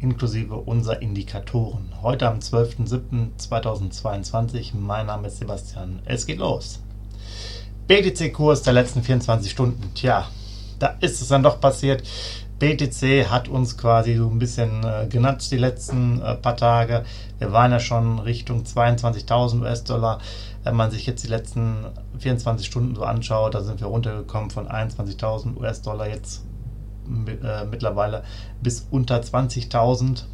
inklusive unserer Indikatoren. Heute am 12.07.2022. Mein Name ist Sebastian. Es geht los. BTC-Kurs der letzten 24 Stunden. Tja, da ist es dann doch passiert. BTC hat uns quasi so ein bisschen äh, genatscht die letzten äh, paar Tage. Wir waren ja schon Richtung 22.000 US-Dollar. Wenn man sich jetzt die letzten 24 Stunden so anschaut, da sind wir runtergekommen von 21.000 US-Dollar jetzt äh, mittlerweile bis unter 20.000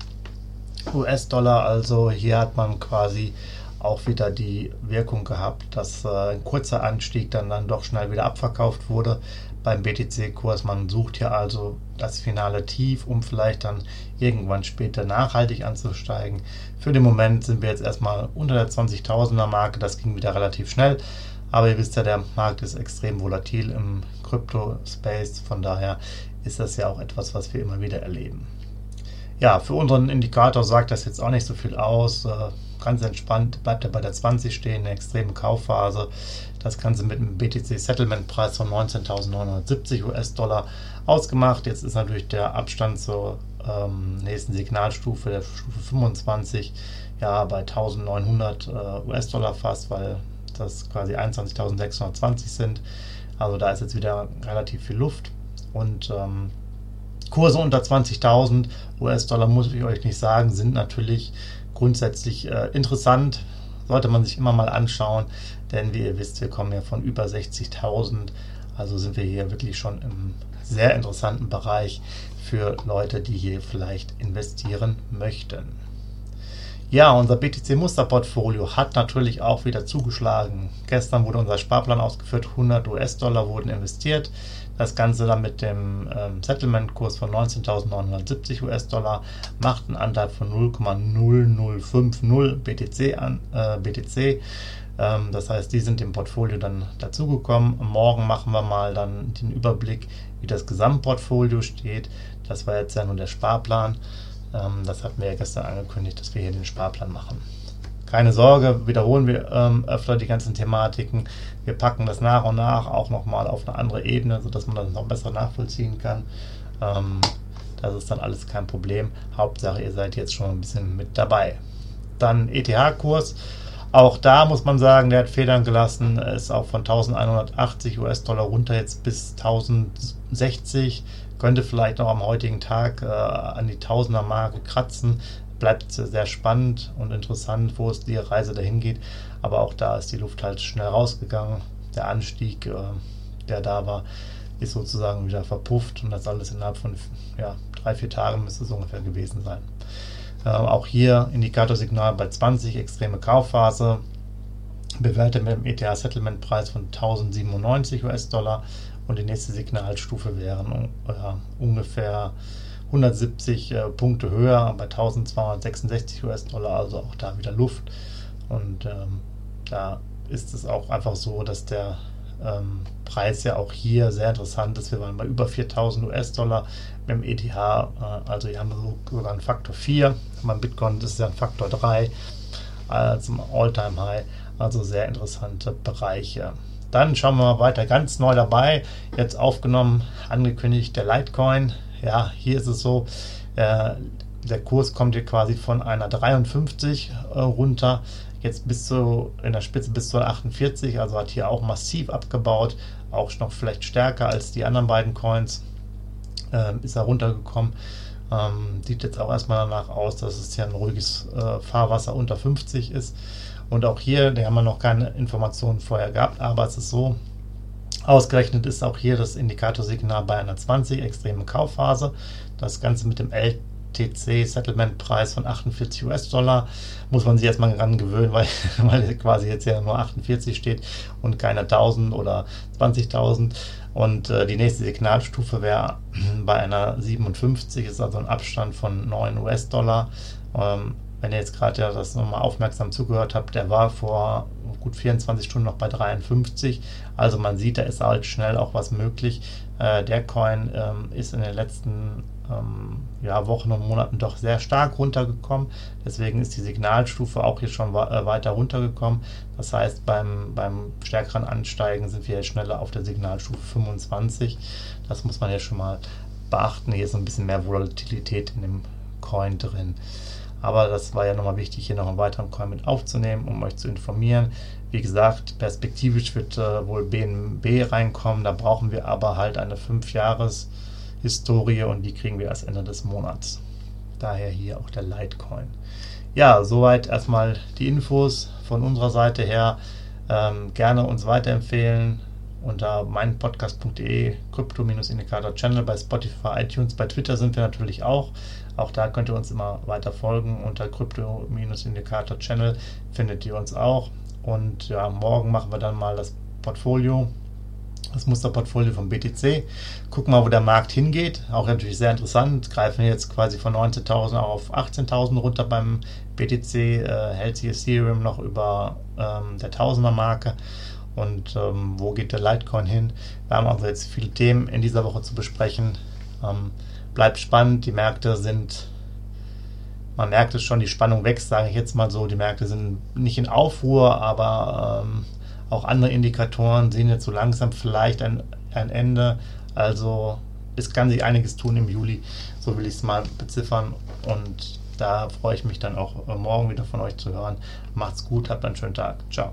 US-Dollar. Also hier hat man quasi auch wieder die Wirkung gehabt, dass äh, ein kurzer Anstieg dann, dann doch schnell wieder abverkauft wurde beim BTC-Kurs. Man sucht hier also das finale Tief, um vielleicht dann irgendwann später nachhaltig anzusteigen. Für den Moment sind wir jetzt erstmal unter der 20.000er Marke. Das ging wieder relativ schnell. Aber ihr wisst ja, der Markt ist extrem volatil im Crypto-Space. Von daher ist das ja auch etwas, was wir immer wieder erleben. Ja, für unseren Indikator sagt das jetzt auch nicht so viel aus. Ganz entspannt bleibt er bei der 20 stehen, eine extreme Kaufphase. Das Ganze mit einem BTC Settlement Preis von 19.970 US-Dollar ausgemacht. Jetzt ist natürlich der Abstand zur ähm, nächsten Signalstufe, der Stufe 25, ja bei 1.900 äh, US-Dollar fast, weil das quasi 21.620 sind. Also da ist jetzt wieder relativ viel Luft. Und ähm, Kurse unter 20.000 US-Dollar, muss ich euch nicht sagen, sind natürlich grundsätzlich äh, interessant. Sollte man sich immer mal anschauen, denn wie ihr wisst, wir kommen ja von über 60.000. Also sind wir hier wirklich schon im sehr interessanten Bereich für Leute, die hier vielleicht investieren möchten. Ja, unser BTC-Musterportfolio hat natürlich auch wieder zugeschlagen. Gestern wurde unser Sparplan ausgeführt, 100 US-Dollar wurden investiert. Das Ganze dann mit dem ähm, Settlement-Kurs von 19.970 US-Dollar macht einen Anteil von 0,0050 BTC an. Äh, BTC. Ähm, das heißt, die sind im Portfolio dann dazugekommen. Morgen machen wir mal dann den Überblick, wie das Gesamtportfolio steht. Das war jetzt ja nur der Sparplan. Ähm, das hatten wir ja gestern angekündigt, dass wir hier den Sparplan machen. Keine Sorge, wiederholen wir ähm, öfter die ganzen Thematiken. Wir packen das nach und nach auch nochmal auf eine andere Ebene, sodass man das noch besser nachvollziehen kann. Ähm, das ist dann alles kein Problem. Hauptsache, ihr seid jetzt schon ein bisschen mit dabei. Dann ETH-Kurs. Auch da muss man sagen, der hat Federn gelassen, ist auch von 1180 US-Dollar runter jetzt bis 1060. Könnte vielleicht noch am heutigen Tag äh, an die Tausender-Marke kratzen bleibt sehr spannend und interessant, wo es die Reise dahin geht. Aber auch da ist die Luft halt schnell rausgegangen. Der Anstieg, äh, der da war, ist sozusagen wieder verpufft und das alles innerhalb von ja, drei, vier Tagen müsste es ungefähr gewesen sein. Äh, auch hier Indikatorsignal bei 20, extreme Kaufphase, bewertet mit dem ETH Settlement Preis von 1097 US-Dollar und die nächste Signalstufe wären äh, ungefähr 170 äh, Punkte höher bei 1266 US-Dollar, also auch da wieder Luft. Und ähm, da ist es auch einfach so, dass der ähm, Preis ja auch hier sehr interessant ist. Wir waren bei über 4000 US-Dollar beim ETH, äh, also hier haben wir sogar einen Faktor 4. Beim Bitcoin ist es ja ein Faktor 3 äh, zum All-Time-High, also sehr interessante Bereiche. Dann schauen wir mal weiter, ganz neu dabei, jetzt aufgenommen, angekündigt, der Litecoin ja, hier ist es so, äh, der Kurs kommt hier quasi von einer 53 äh, runter, jetzt bis zu, in der Spitze bis zu 48, also hat hier auch massiv abgebaut, auch noch vielleicht stärker als die anderen beiden Coins, äh, ist er runtergekommen. Ähm, sieht jetzt auch erstmal danach aus, dass es hier ein ruhiges äh, Fahrwasser unter 50 ist. Und auch hier, da haben wir noch keine Informationen vorher gehabt, aber es ist so, Ausgerechnet ist auch hier das Indikatorsignal bei einer 20 extreme Kaufphase. Das Ganze mit dem LTC Settlement Preis von 48 US-Dollar muss man sich erstmal dran gewöhnen, weil, weil quasi jetzt ja nur 48 steht und keine 1000 oder 20.000. Und äh, die nächste Signalstufe wäre bei einer 57, ist also ein Abstand von 9 US-Dollar. Ähm, wenn ihr jetzt gerade ja das nochmal aufmerksam zugehört habt, der war vor gut 24 Stunden noch bei 53. Also man sieht, da ist halt schnell auch was möglich. Äh, der Coin ähm, ist in den letzten ähm, ja, Wochen und Monaten doch sehr stark runtergekommen. Deswegen ist die Signalstufe auch hier schon äh, weiter runtergekommen. Das heißt, beim, beim stärkeren Ansteigen sind wir schneller auf der Signalstufe 25. Das muss man ja schon mal beachten. Hier ist ein bisschen mehr Volatilität in dem Coin drin. Aber das war ja nochmal wichtig, hier noch einen weiteren Coin mit aufzunehmen, um euch zu informieren. Wie gesagt, perspektivisch wird äh, wohl BNB reinkommen. Da brauchen wir aber halt eine 5-Jahres-Historie und die kriegen wir erst Ende des Monats. Daher hier auch der Litecoin. Ja, soweit erstmal die Infos von unserer Seite her. Ähm, gerne uns weiterempfehlen unter meinpodcast.de, Krypto-Indikator-Channel bei Spotify, iTunes, bei Twitter sind wir natürlich auch. Auch da könnt ihr uns immer weiter folgen. Unter Krypto-Indikator-Channel findet ihr uns auch. Und ja, morgen machen wir dann mal das Portfolio, das Musterportfolio vom BTC. Gucken mal, wo der Markt hingeht. Auch natürlich sehr interessant. Greifen jetzt quasi von 19.000 auf 18.000 runter beim BTC. Äh, hält sich Ethereum noch über ähm, der Tausender-Marke und ähm, wo geht der Litecoin hin. Wir haben also jetzt viele Themen in dieser Woche zu besprechen. Ähm, bleibt spannend, die Märkte sind, man merkt es schon, die Spannung wächst, sage ich jetzt mal so, die Märkte sind nicht in Aufruhr, aber ähm, auch andere Indikatoren sehen jetzt so langsam vielleicht ein, ein Ende. Also es kann sich einiges tun im Juli, so will ich es mal beziffern und da freue ich mich dann auch äh, morgen wieder von euch zu hören. Macht's gut, habt einen schönen Tag. Ciao.